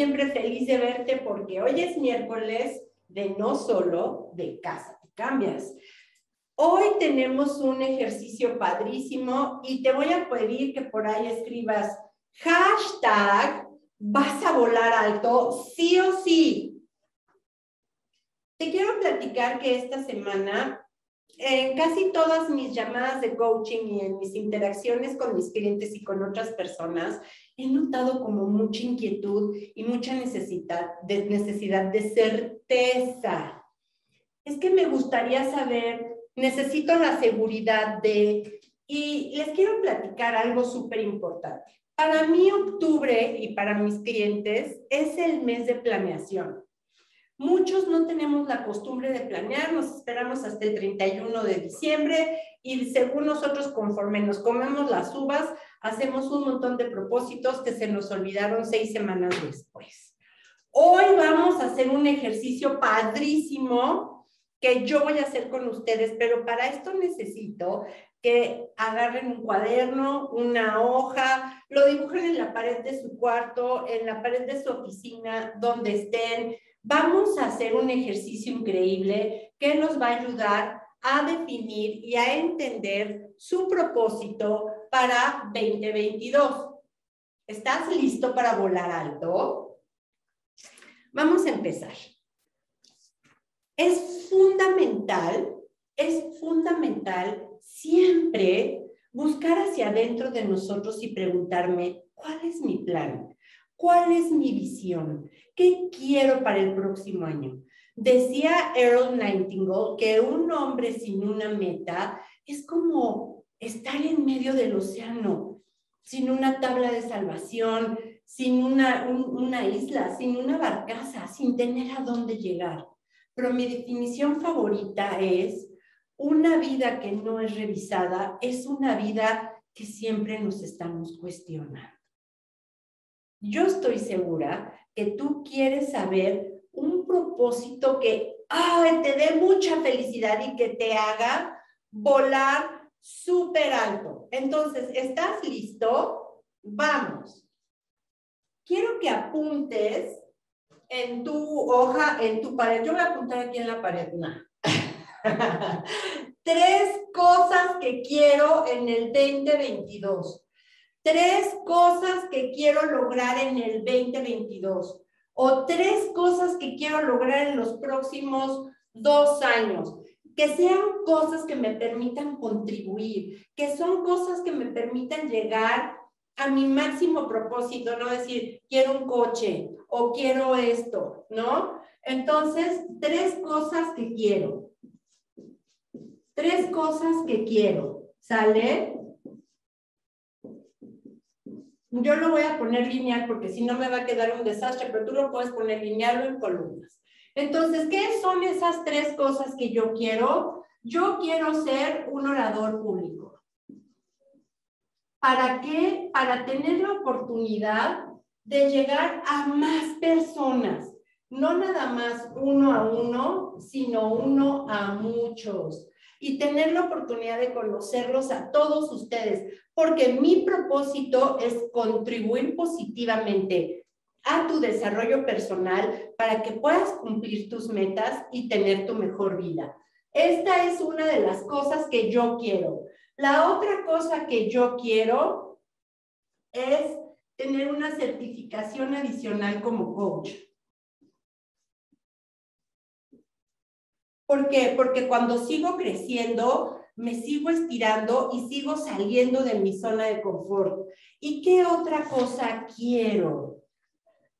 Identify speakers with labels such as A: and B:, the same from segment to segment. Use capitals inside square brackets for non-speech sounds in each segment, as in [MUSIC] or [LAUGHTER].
A: siempre feliz de verte porque hoy es miércoles de no solo de casa te cambias. Hoy tenemos un ejercicio padrísimo y te voy a pedir que por ahí escribas hashtag vas a volar alto sí o sí. Te quiero platicar que esta semana en casi todas mis llamadas de coaching y en mis interacciones con mis clientes y con otras personas, he notado como mucha inquietud y mucha necesidad de, necesidad de certeza. Es que me gustaría saber, necesito la seguridad de, y les quiero platicar algo súper importante. Para mí octubre y para mis clientes es el mes de planeación. Muchos no tenemos la costumbre de planear, nos esperamos hasta el 31 de diciembre y según nosotros, conforme nos comemos las uvas, hacemos un montón de propósitos que se nos olvidaron seis semanas después. Hoy vamos a hacer un ejercicio padrísimo que yo voy a hacer con ustedes, pero para esto necesito que agarren un cuaderno, una hoja, lo dibujen en la pared de su cuarto, en la pared de su oficina, donde estén, vamos a hacer un ejercicio increíble que nos va a ayudar a definir y a entender su propósito para 2022. ¿Estás listo para volar alto? Vamos a empezar. Es fundamental, es fundamental siempre buscar hacia adentro de nosotros y preguntarme, ¿cuál es mi plan? ¿Cuál es mi visión? ¿Qué quiero para el próximo año? Decía Earl Nightingale que un hombre sin una meta es como estar en medio del océano, sin una tabla de salvación, sin una, una isla, sin una barcaza, sin tener a dónde llegar. Pero mi definición favorita es una vida que no es revisada, es una vida que siempre nos estamos cuestionando. Yo estoy segura que tú quieres saber un propósito que te dé mucha felicidad y que te haga volar súper alto. Entonces, ¿estás listo? Vamos. Quiero que apuntes en tu hoja, en tu pared. Yo voy a apuntar aquí en la pared. [LAUGHS] Tres cosas que quiero en el 2022. Tres cosas que quiero lograr en el 2022 o tres cosas que quiero lograr en los próximos dos años. Que sean cosas que me permitan contribuir, que son cosas que me permitan llegar a mi máximo propósito, no decir, quiero un coche o quiero esto, ¿no? Entonces, tres cosas que quiero. Tres cosas que quiero, ¿sale? Yo lo voy a poner lineal porque si no me va a quedar un desastre, pero tú lo puedes poner lineal o en columnas. Entonces, ¿qué son esas tres cosas que yo quiero? Yo quiero ser un orador público. ¿Para qué? Para tener la oportunidad de llegar a más personas. No nada más uno a uno, sino uno a muchos y tener la oportunidad de conocerlos a todos ustedes, porque mi propósito es contribuir positivamente a tu desarrollo personal para que puedas cumplir tus metas y tener tu mejor vida. Esta es una de las cosas que yo quiero. La otra cosa que yo quiero es tener una certificación adicional como coach. ¿Por qué? Porque cuando sigo creciendo, me sigo estirando y sigo saliendo de mi zona de confort. ¿Y qué otra cosa quiero?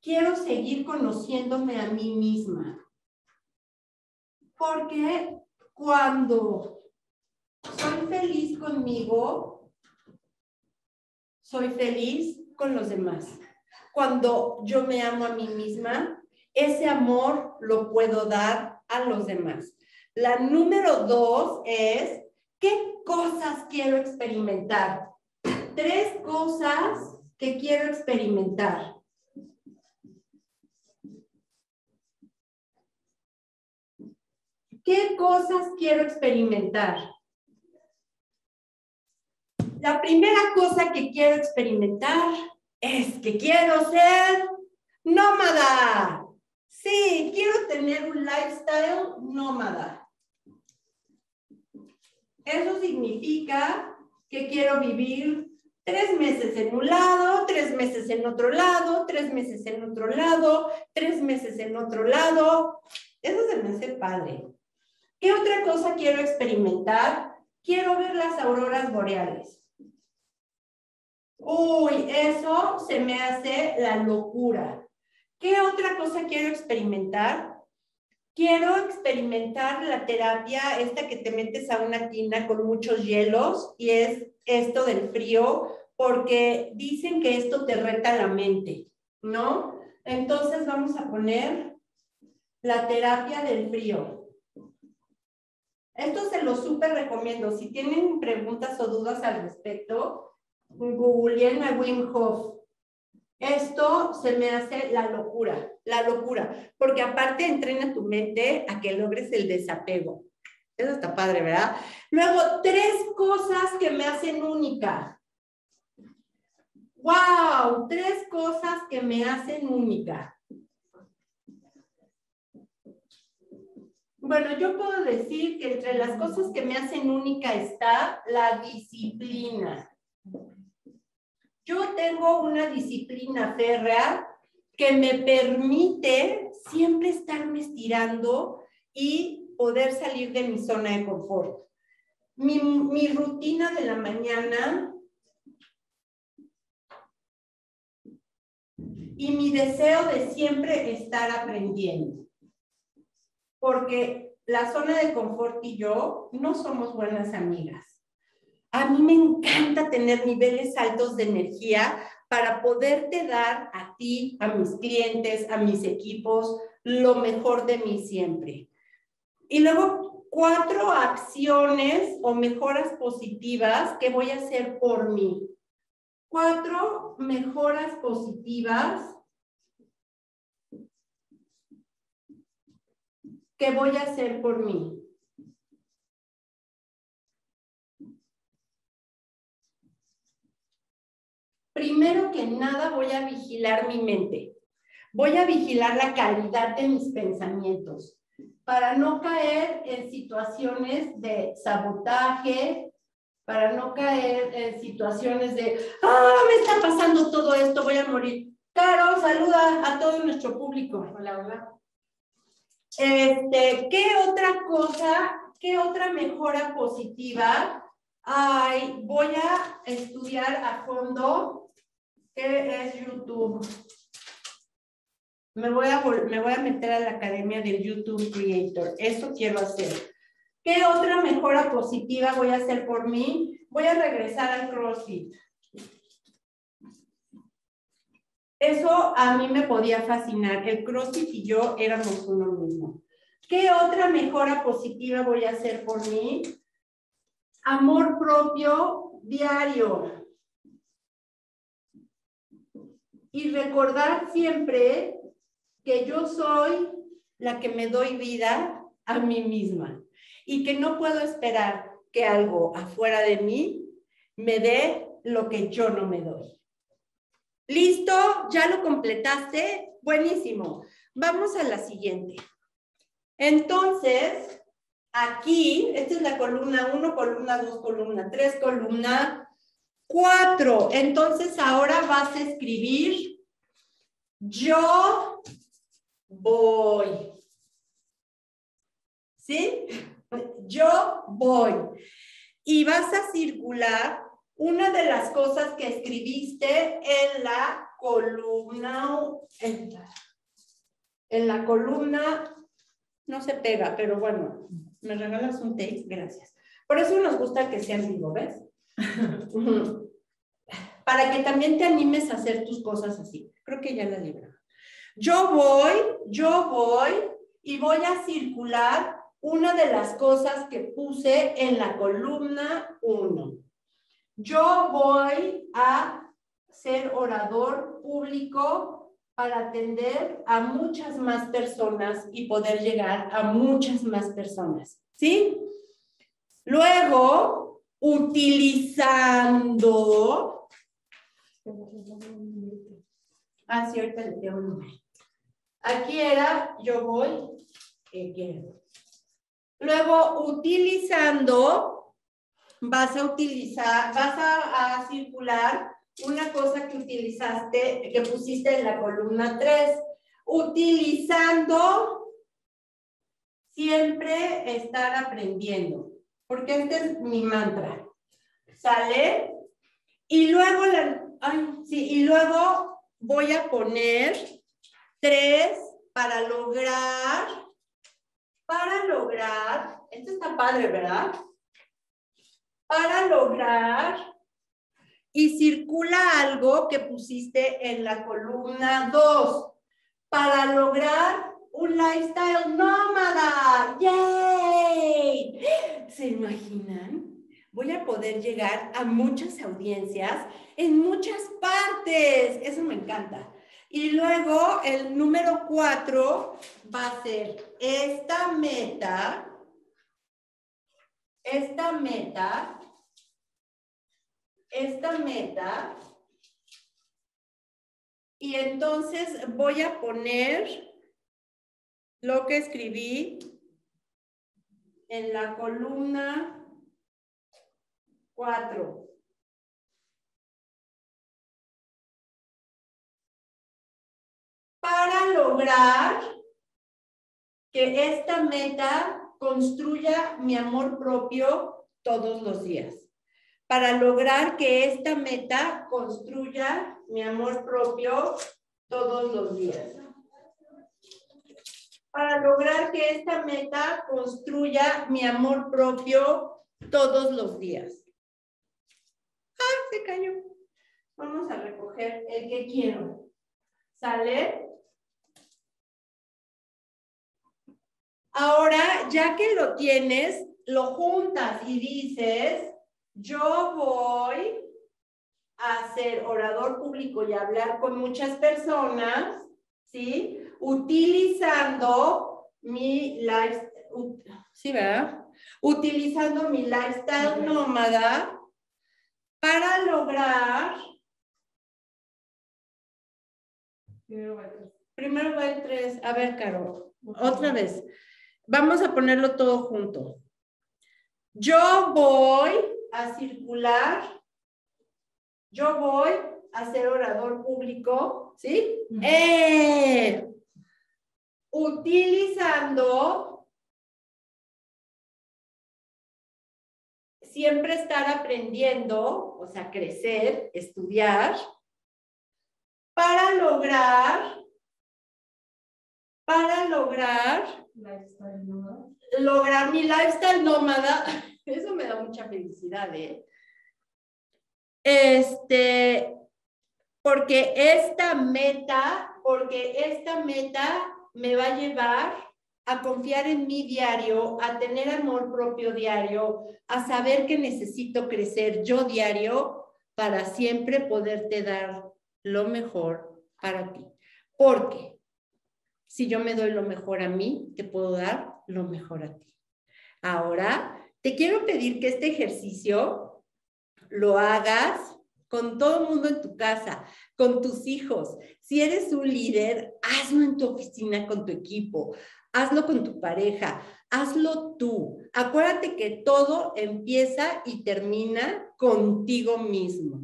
A: Quiero seguir conociéndome a mí misma. Porque cuando soy feliz conmigo, soy feliz con los demás. Cuando yo me amo a mí misma, ese amor lo puedo dar a los demás. La número dos es, ¿qué cosas quiero experimentar? Tres cosas que quiero experimentar. ¿Qué cosas quiero experimentar? La primera cosa que quiero experimentar es que quiero ser nómada. Sí, quiero tener un lifestyle nómada. Eso significa que quiero vivir tres meses en un lado, tres meses en otro lado, tres meses en otro lado, tres meses en otro lado. Eso se me hace padre. ¿Qué otra cosa quiero experimentar? Quiero ver las auroras boreales. Uy, eso se me hace la locura. ¿Qué otra cosa quiero experimentar? Quiero experimentar la terapia, esta que te metes a una tina con muchos hielos y es esto del frío, porque dicen que esto te reta la mente, ¿no? Entonces vamos a poner la terapia del frío. Esto se lo súper recomiendo. Si tienen preguntas o dudas al respecto, googleen a Wim Hof. Esto se me hace la locura, la locura, porque aparte entrena tu mente a que logres el desapego. Eso está padre, ¿verdad? Luego, tres cosas que me hacen única. ¡Wow! Tres cosas que me hacen única. Bueno, yo puedo decir que entre las cosas que me hacen única está la disciplina. Yo tengo una disciplina férrea que me permite siempre estarme estirando y poder salir de mi zona de confort. Mi, mi rutina de la mañana y mi deseo de siempre estar aprendiendo. Porque la zona de confort y yo no somos buenas amigas. A mí me encanta tener niveles altos de energía para poderte dar a ti, a mis clientes, a mis equipos, lo mejor de mí siempre. Y luego, cuatro acciones o mejoras positivas que voy a hacer por mí. Cuatro mejoras positivas que voy a hacer por mí. Primero que nada voy a vigilar mi mente. Voy a vigilar la calidad de mis pensamientos para no caer en situaciones de sabotaje, para no caer en situaciones de, ah, me está pasando todo esto, voy a morir. Caro, saluda a todo nuestro público. Hola, hola. Este, ¿qué otra cosa, qué otra mejora positiva? Ay, voy a estudiar a fondo ¿Qué es YouTube? Me voy, a, me voy a meter a la academia del YouTube Creator. Eso quiero hacer. ¿Qué otra mejora positiva voy a hacer por mí? Voy a regresar al CrossFit. Eso a mí me podía fascinar. El CrossFit y yo éramos uno mismo. ¿Qué otra mejora positiva voy a hacer por mí? Amor propio diario y recordar siempre que yo soy la que me doy vida a mí misma y que no puedo esperar que algo afuera de mí me dé lo que yo no me doy. ¿Listo? ¿Ya lo completaste? Buenísimo. Vamos a la siguiente. Entonces, aquí, esta es la columna 1, columna 2, columna 3, columna Cuatro. Entonces ahora vas a escribir yo voy. ¿Sí? Yo voy. Y vas a circular una de las cosas que escribiste en la columna, en la, columna, no se pega, pero bueno, me regalas un tape, gracias. Por eso nos gusta que sean vivo, ¿ves? Para que también te animes a hacer tus cosas así. Creo que ya la libro. Yo voy, yo voy y voy a circular una de las cosas que puse en la columna 1. Yo voy a ser orador público para atender a muchas más personas y poder llegar a muchas más personas. ¿Sí? Luego, utilizando, Ah, sí, ahorita le tengo un número. Aquí era, yo voy. Luego, utilizando, vas a utilizar, vas a, a, circular una cosa que utilizaste, que pusiste en la columna 3. Utilizando, siempre estar aprendiendo, porque este es mi mantra. ¿Sale? Y luego, la, ay, sí, y luego voy a poner tres para lograr, para lograr, esto está padre, ¿verdad? Para lograr, y circula algo que pusiste en la columna 2, para lograr un lifestyle nómada. ¡Yay! ¿Se imaginan? voy a poder llegar a muchas audiencias en muchas partes. Eso me encanta. Y luego el número cuatro va a ser esta meta, esta meta, esta meta. Y entonces voy a poner lo que escribí en la columna Cuatro. Para lograr que esta meta construya mi amor propio todos los días. Para lograr que esta meta construya mi amor propio todos los días. Para lograr que esta meta construya mi amor propio todos los días. ¡Ah, se cayó! Vamos a recoger el que quiero. ¿Sale? Ahora, ya que lo tienes, lo juntas y dices, yo voy a ser orador público y hablar con muchas personas, ¿sí? Utilizando mi lifestyle, ¿sí, verdad? Utilizando mi lifestyle nómada para lograr... Primero va el 3. A ver, Caro, otra vez. Vamos a ponerlo todo junto. Yo voy a circular. Yo voy a ser orador público, ¿sí? Eh, utilizando siempre estar aprendiendo, o sea, crecer, estudiar, para lograr, para lograr, lograr mi lifestyle nómada. [LAUGHS] Eso me da mucha felicidad, ¿eh? Este, porque esta meta, porque esta meta me va a llevar a confiar en mi diario, a tener amor propio diario, a saber que necesito crecer yo diario para siempre poderte dar lo mejor para ti. Porque si yo me doy lo mejor a mí, te puedo dar lo mejor a ti. Ahora, te quiero pedir que este ejercicio lo hagas con todo el mundo en tu casa, con tus hijos. Si eres un líder, hazlo en tu oficina con tu equipo hazlo con tu pareja, hazlo tú. Acuérdate que todo empieza y termina contigo mismo.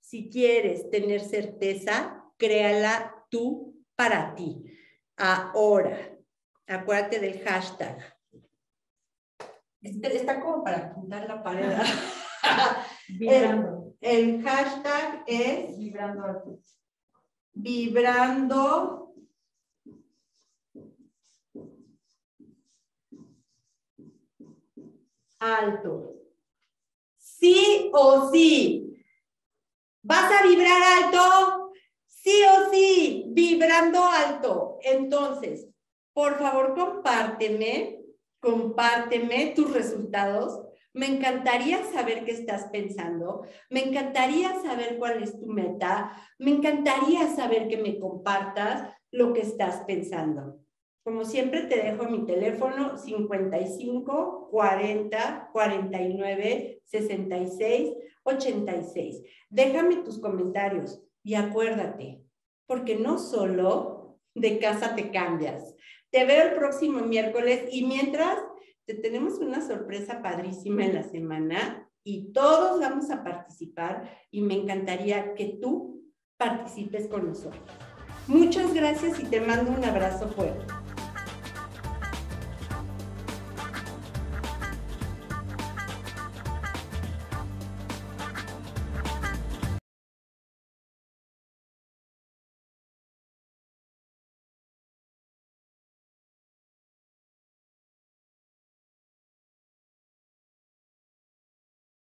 A: Si quieres tener certeza, créala tú para ti. Ahora, acuérdate del hashtag. Está como para apuntar la pared. [LAUGHS] El, hashtag es
B: vibrando.
A: Vibrando alto. Sí o sí. ¿Vas a vibrar alto? Sí o sí, vibrando alto. Entonces, por favor, compárteme, compárteme tus resultados. Me encantaría saber qué estás pensando. Me encantaría saber cuál es tu meta. Me encantaría saber que me compartas lo que estás pensando. Como siempre te dejo mi teléfono 55 40 49 66 86. Déjame tus comentarios y acuérdate, porque no solo de casa te cambias. Te veo el próximo miércoles y mientras te tenemos una sorpresa padrísima en la semana y todos vamos a participar y me encantaría que tú participes con nosotros. Muchas gracias y te mando un abrazo fuerte.